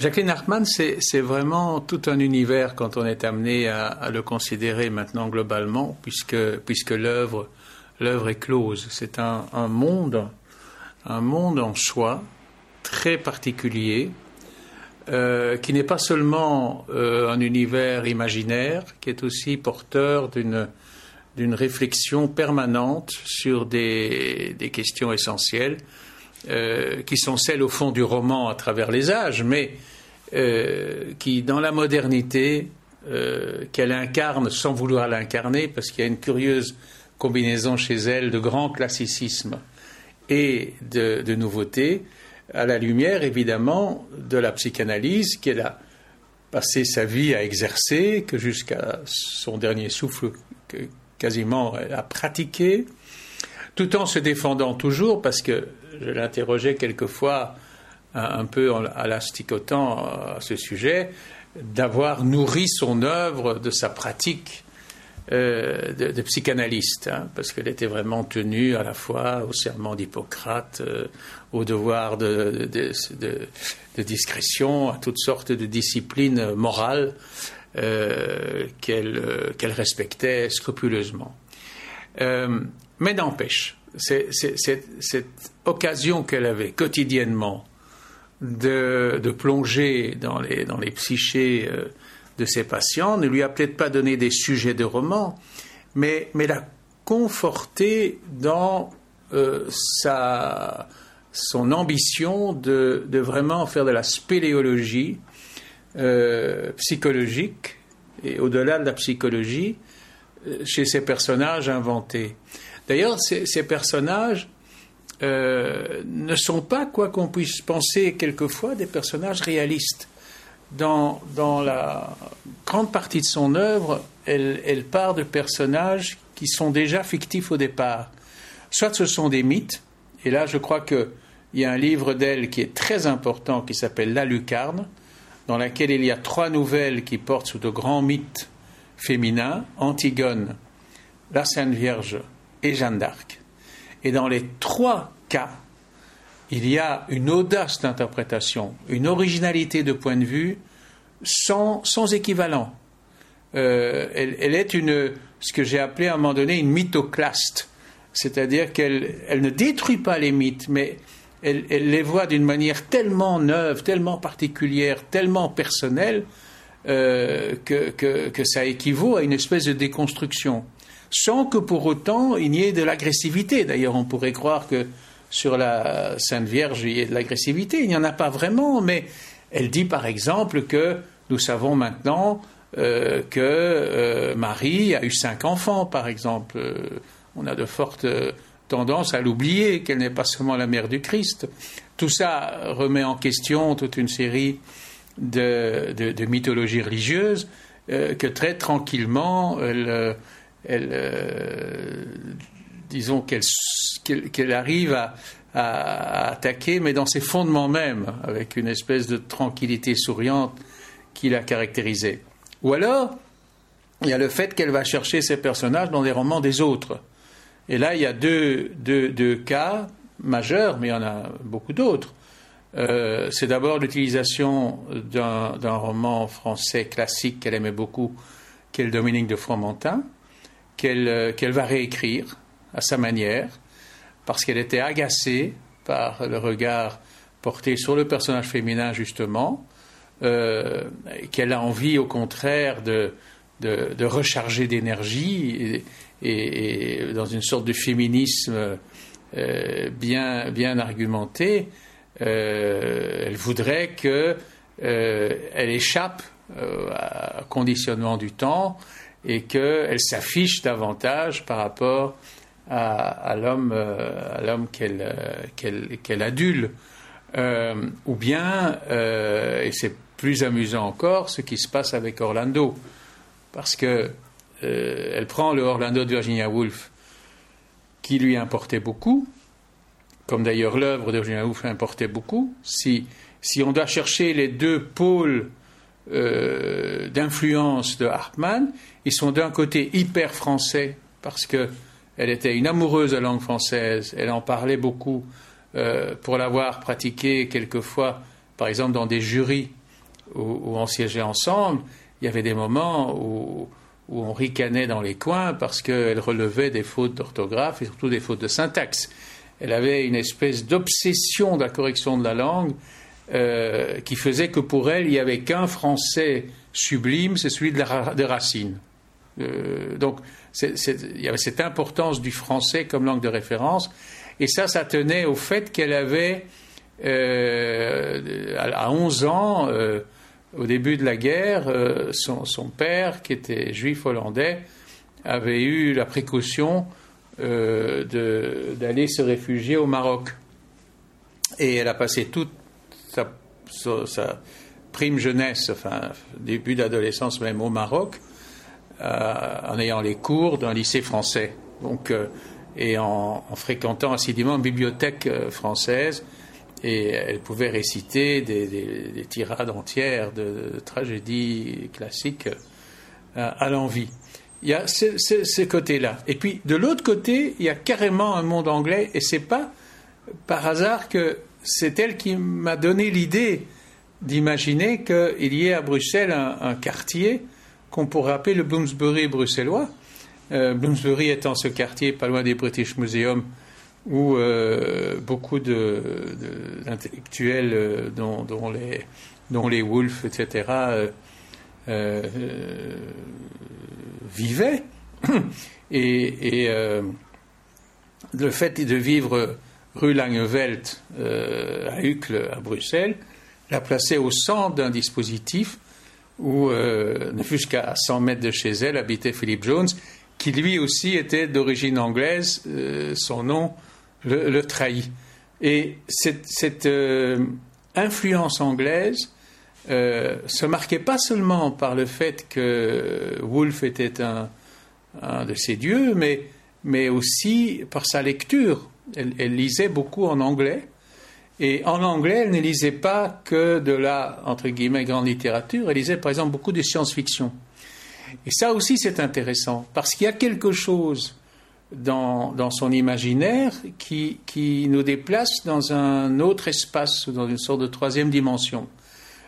Jacqueline Hartmann, c'est vraiment tout un univers quand on est amené à, le considérer maintenant globalement, puisque, l'œuvre est close. C'est un, monde, un monde en soi très particulier, euh, qui n'est pas seulement euh, un univers imaginaire, qui est aussi porteur d'une réflexion permanente sur des questions essentielles, euh, qui sont celles au fond du roman à travers les âges, mais euh, qui, dans la modernité, euh, qu'elle incarne sans vouloir l'incarner, parce qu'il y a une curieuse combinaison chez elle de grand classicisme et de, de nouveauté, à la lumière évidemment de la psychanalyse qu'elle a passé sa vie à exercer, que jusqu'à son dernier souffle quasiment elle a pratiqué, tout en se défendant toujours, parce que je l'interrogeais quelquefois un peu à l'asticotant à ce sujet, d'avoir nourri son œuvre de sa pratique euh, de, psychanalyste, hein, parce qu'elle était vraiment tenue à la fois au serment d'Hippocrate, euh, au devoir de, discrétion, à toutes sortes de disciplines morales euh, qu'elle respectait scrupuleusement. mais n'empêche, cette occasion qu'elle avait quotidiennement de, plonger dans les, dans les psychés euh, de ses patients, ne lui a peut-être pas donné des sujets de romans, mais, mais l'a conforté dans euh, sa, son ambition de, de, vraiment faire de la spéléologie euh, psychologique et au-delà de la psychologie chez ces personnages inventés. D'ailleurs, ces, personnages euh, ne sont pas, quoi qu'on puisse penser quelquefois, des personnages réalistes. Dans, dans la grande partie de son œuvre, elle, elle, part de personnages qui sont déjà fictifs au départ. Soit ce sont des mythes, et là je crois qu'il y a un livre d'elle qui est très important qui s'appelle La Lucarne, dans laquelle il y a trois nouvelles qui portent sur de grands mythes féminins, Antigone, la Sainte Vierge et Jeanne d'Arc. Et dans les trois cas, il y a une audace d'interprétation, une originalité de point de vue sans, sans équivalent. Euh, elle, est une, ce que j'ai appelé à un moment donné une mythoclaste, c'est-à-dire qu'elle elle ne détruit pas les mythes, mais elle, les voit d'une manière tellement neuve, tellement particulière, tellement personnelle, euh, que, que, ça équivaut à une espèce de déconstruction sans que pour autant il n'y ait de l'agressivité. D'ailleurs, on pourrait croire que sur la Sainte Vierge, il y ait de l'agressivité. Il n'y en a pas vraiment, mais elle dit par exemple que nous savons maintenant euh, que euh, Marie a eu cinq enfants, par exemple. Euh, on a de fortes tendances à l'oublier, qu'elle n'est pas seulement la mère du Christ. Tout ça remet en question toute une série de, de mythologies religieuses que très tranquillement elle elle, euh, disons qu'elle arrive à, attaquer, mais dans ses fondements même, avec une espèce de tranquillité souriante qui la caractérisait. Ou alors, il y a le fait qu'elle va chercher ses personnages dans les romans des autres. Et là, il y a deux, cas majeurs, mais il y en a beaucoup d'autres. Euh, c'est d'abord l'utilisation d'un roman français classique qu'elle aimait beaucoup, qui est le Dominique de Fromentin, euh, qu'elle va réécrire à sa manière, parce qu'elle était agacée par le regard porté sur le personnage féminin, justement, euh, qu'elle a envie, au contraire, de, de, recharger d'énergie et, dans une sorte de féminisme euh, bien, bien argumenté, elle voudrait qu'elle échappe à conditionnement du temps et qu'elle s'affiche davantage par rapport à, l'homme euh, à l'homme qu'elle euh, qu'elle adule. Euh, ou bien, et c'est plus amusant encore, ce qui se passe avec Orlando, parce que elle prend le Orlando de Virginia Woolf, qui lui importait beaucoup, comme d'ailleurs l'œuvre de Virginia Woolf importait beaucoup. Si, si on doit chercher les deux pôles euh, d'influence de Hartmann. Ils sont d'un côté hyper français parce que elle était une amoureuse de la langue française. Elle en parlait beaucoup euh, pour l'avoir pratiquée quelquefois, par exemple dans des jurys où, on siégeait ensemble, il y avait des moments où, où on ricanait dans les coins parce qu'elle relevait des fautes d'orthographe et surtout des fautes de syntaxe. Elle avait une espèce d'obsession de la correction de la langue euh, qui faisait que pour elle, il n'y avait qu'un français sublime, c'est celui de, la, de Racine. Euh, donc, il y avait cette importance du français comme langue de référence. Et ça, ça tenait au fait qu'elle avait, euh, à 11 ans, au début de la guerre, son, son, père, qui était juif hollandais, avait eu la précaution d'aller se réfugier au Maroc. Et elle a passé toute sa, prime jeunesse, enfin début d'adolescence même au Maroc, en ayant les cours d'un lycée français. Donc, et en, fréquentant assidûment une bibliothèque euh, française. Et elle pouvait réciter des, tirades entières de, tragédies classiques euh, à l'envie. Il y a ce, ce, côté-là. Et puis, de l'autre côté, il y a carrément un monde anglais, et c'est pas par hasard que c'est elle qui m'a donné l'idée d'imaginer qu'il y ait à Bruxelles un, quartier qu'on pourrait appeler le Bloomsbury bruxellois, euh, Bloomsbury étant ce quartier pas loin des British Museum où euh, beaucoup d'intellectuels, euh, dont, les, dont etc., vivaient. Et, le fait de vivre rue Langeveld à Uccle, à Bruxelles, l'a placé au centre d'un dispositif où, ne fût qu'à 100 mètres de chez elle, habitait Philip Jones, qui lui aussi était d'origine anglaise, euh, son nom le, trahit. Et cette, euh, influence anglaise euh, se marquait pas seulement par le fait que Woolf était un, de ses dieux, mais, mais aussi par sa lecture. Elle, lisait beaucoup en anglais. Et en anglais, elle ne lisait pas que de la, entre guillemets, grande littérature, elle lisait par exemple beaucoup de science-fiction. Et ça aussi, c'est intéressant, parce qu'il y a quelque chose dans, dans son imaginaire qui, qui, nous déplace dans un autre espace, dans une sorte de troisième dimension.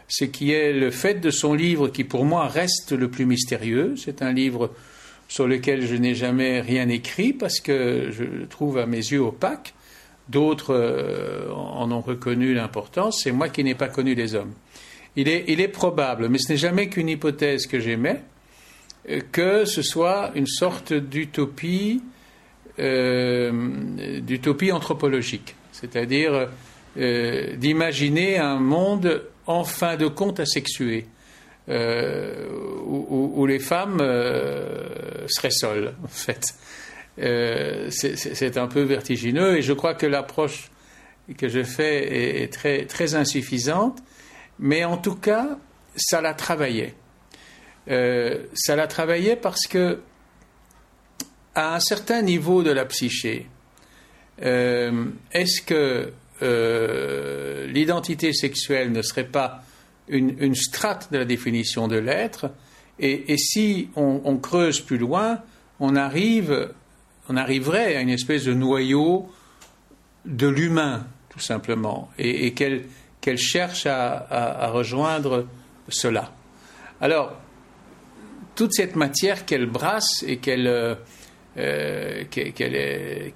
Ce qui est le fait de son livre qui, pour moi, reste le plus mystérieux. C'est un livre sur lequel je n'ai jamais rien écrit parce que je le trouve à mes yeux opaque. D'autres euh, en ont reconnu l'importance. C'est moi qui n'ai pas connu les hommes. Il est, probable, mais ce n'est jamais qu'une hypothèse que j'émets, que ce soit une sorte d'utopie, euh, d'utopie anthropologique, c'est-à-dire euh, d'imaginer un monde en fin de compte asexué, euh, où, les femmes seraient seules, en fait. c'est un peu vertigineux et je crois que l'approche que je fais est, très, insuffisante, mais en tout cas, ça l'a travaillé. Euh, ça l'a travaillé parce que, à un certain niveau de la psyché, euh, est-ce que euh, l'identité sexuelle ne serait pas une, strate de la définition de l'être et, si on, creuse plus loin, on, arrive, on arriverait à une espèce de noyau de l'humain, tout simplement, et, qu'elle cherche à, rejoindre cela. Alors, toute cette matière qu'elle brasse et qu'elle, euh, euh,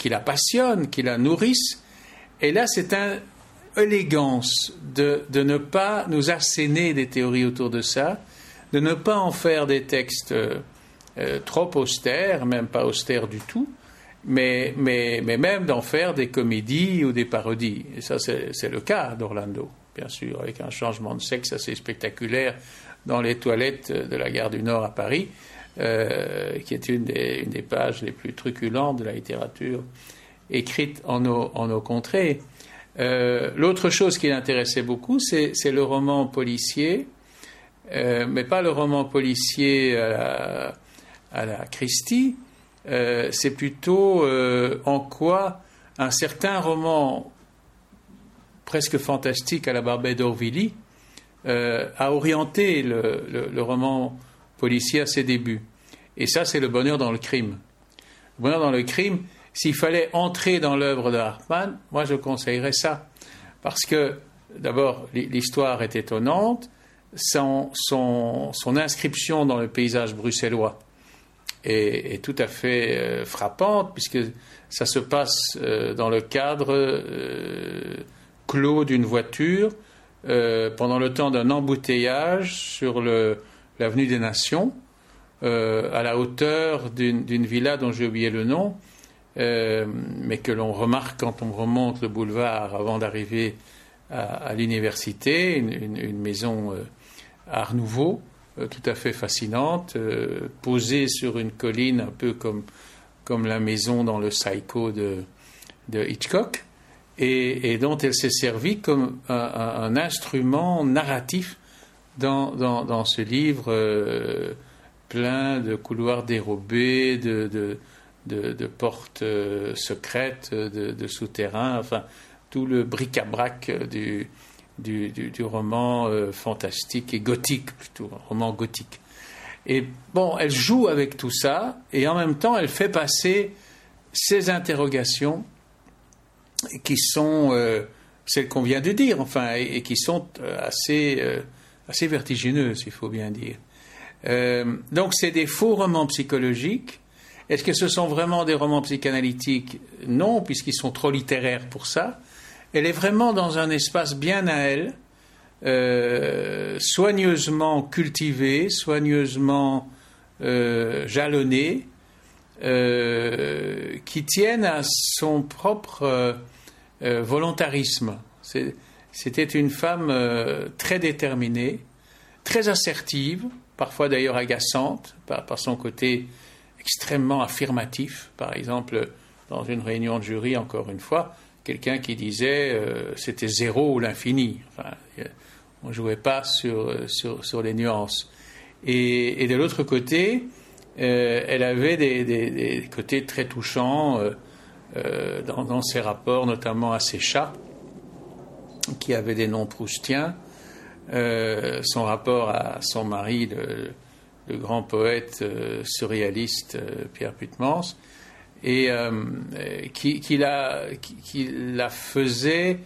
la passionne, qui la nourrisse. Et là, c'est une élégance de, ne pas nous asséner des théories autour de ça, de ne pas en faire des textes euh, trop austères, même pas austères du tout, mais, mais, mais même d'en faire des comédies ou des parodies. Et ça, c'est le cas d'Orlando, bien sûr, avec un changement de sexe assez spectaculaire dans les toilettes de la gare du Nord à Paris, euh, qui est une des, pages les plus truculentes de la littérature écrite en nos, en nos contrées. Euh, l'autre chose qui l'intéressait beaucoup, c'est le roman policier, euh, mais pas le roman policier à la, Christie, c'est plutôt en quoi un certain roman presque fantastique à la Barbet d'Orvilly, euh, a orienté le, roman policier à ses débuts. Et ça, c'est le bonheur dans le crime. Le bonheur dans le crime, s'il fallait entrer dans l'œuvre de Hartmann, moi je conseillerais ça. Parce que, d'abord, l'histoire est étonnante, son, inscription dans le paysage bruxellois est, tout à fait euh, frappante, puisque ça se passe euh, dans le cadre euh, clos d'une voiture pendant le temps d'un embouteillage sur l'avenue des Nations, à la hauteur d'une villa dont j'ai oublié le nom, mais que l'on remarque quand on remonte le boulevard avant d'arriver à, l'université, une, maison Art Nouveau, euh, tout à fait fascinante, euh, posée sur une colline un peu comme, comme la maison dans le Psycho de, Hitchcock, et, dont elle s'est servie comme un, instrument narratif dans, dans, ce livre euh, plein de couloirs dérobés, de, de, portes secrètes, de, souterrains, enfin tout le bric-à-brac du, du, roman euh, fantastique et gothique, plutôt, roman gothique. Et bon, elle joue avec tout ça, et en même temps, elle fait passer ces interrogations qui sont euh, celles qu'on vient de dire, enfin, et, qui sont euh, assez, assez vertigineuses, il faut bien dire. donc, c'est des faux romans psychologiques. Est-ce que ce sont vraiment des romans psychanalytiques? Non, puisqu'ils sont trop littéraires pour ça elle est vraiment dans un espace bien à elle, euh, soigneusement cultivé, soigneusement euh, jalonné, euh, qui tienne à son propre volontarisme. C'était une femme très déterminée, très assertive, parfois d'ailleurs agaçante par, son côté extrêmement affirmatif. Par exemple, dans une réunion de jury, encore une fois, quelqu'un qui disait euh, c'était zéro ou l'infini. Enfin, on ne jouait pas sur, sur, sur les nuances. Et, de l'autre côté, euh, elle avait des, des, côtés très touchants euh, dans, dans, ses rapports, notamment à ses chats, qui avaient des noms proustiens. son rapport à son mari, le, le grand poète surréaliste Pierre Putmans et euh, qui, la, faisait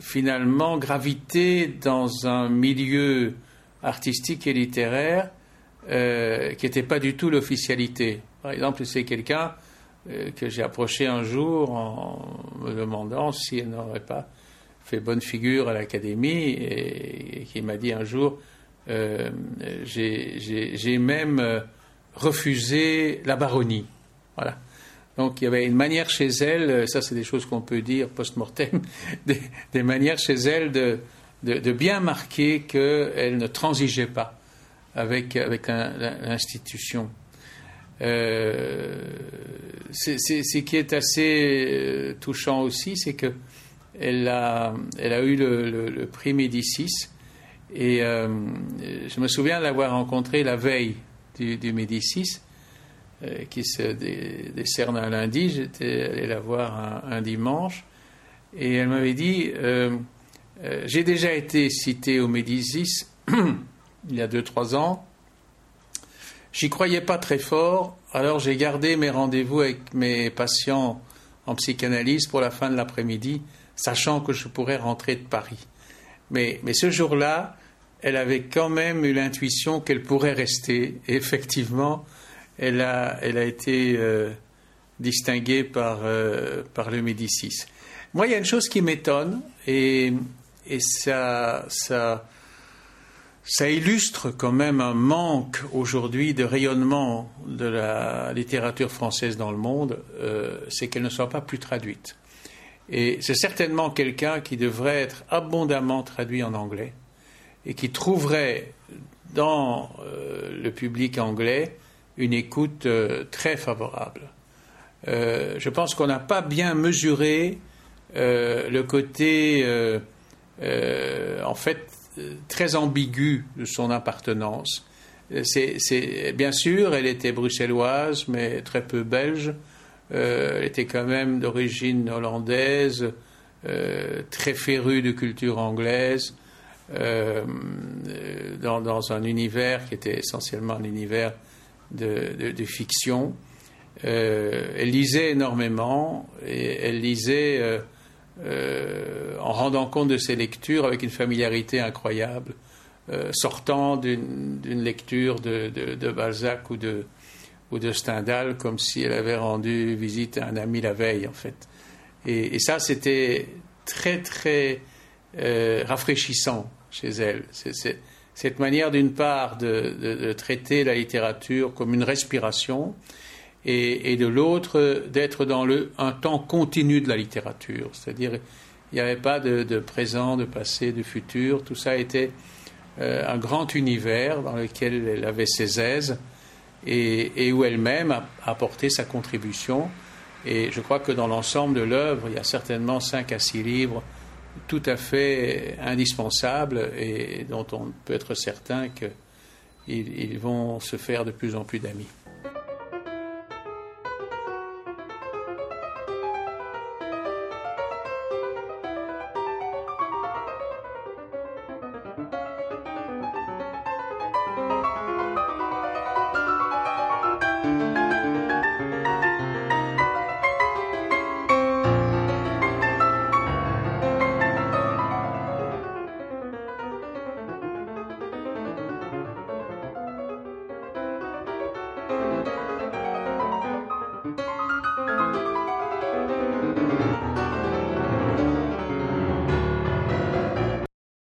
finalement graviter dans un milieu artistique et littéraire euh, qui n'était pas du tout l'officialité. Par exemple, c'est quelqu'un euh, que j'ai approché un jour en me demandant si elle n'aurait pas fait bonne figure à l'académie et, qui m'a dit un jour j'ai même refusé la baronnie. Voilà. Donc il y avait une manière chez elle, euh, ça c'est des choses qu'on peut dire post-mortem, des, manières chez elle de, bien marquer qu'elle ne transigeait pas avec, l'institution. Euh, ce qui est assez euh, touchant aussi, c'est que elle a, elle a eu le, prix Médicis et je me souviens l'avoir rencontré la veille du, Médicis euh, qui se décerne un lundi. J'étais allé la voir un, dimanche et elle m'avait dit euh, euh, J'ai déjà été cité au Médicis il y a 2-3 ans. J'y croyais pas très fort, alors j'ai gardé mes rendez-vous avec mes patients en psychanalyse pour la fin de l'après-midi, sachant que je pourrais rentrer de Paris. Mais, ce jour-là, elle avait quand même eu l'intuition qu'elle pourrait rester. Et effectivement, elle a, été euh, distinguée par, euh, par le Médicis. Moi, il y a une chose qui m'étonne, et, ça illustre quand même un manque aujourd'hui de rayonnement de la littérature française dans le monde, euh, c'est qu'elle ne soit pas plus traduite. Et c'est certainement quelqu'un qui devrait être abondamment traduit en anglais et qui trouverait dans le public anglais une écoute euh, très favorable. Euh, je pense qu'on n'a pas bien mesuré euh, le côté, en fait, très ambigu de son appartenance. C'est, bien sûr, elle était bruxelloise, mais très peu belge. Elle était quand même d'origine hollandaise, très férue de culture anglaise, dans, dans, un univers qui était essentiellement un univers de, fiction. Euh, elle lisait énormément et elle lisait euh, euh, en rendant compte de ses lectures avec une familiarité incroyable euh, sortant d'une lecture de, Balzac ou de, ou de Stendhal, comme si elle avait rendu visite à un ami la veille, en fait. Et, ça, c'était très, très euh, rafraîchissant chez elle. Cette manière, d'une part, de, traiter la littérature comme une respiration, et, de l'autre, d'être dans le, un temps continu de la littérature. C'est-à-dire, il n'y avait pas de, de, présent, de passé, de futur. Tout ça était euh, un grand univers dans lequel elle avait ses aises et, où elle-même a apporté sa contribution. Et je crois que dans l'ensemble de l'œuvre, il y a certainement cinq à six livres tout à fait indispensables et dont on peut être certain qu'ils vont se faire de plus en plus d'amis.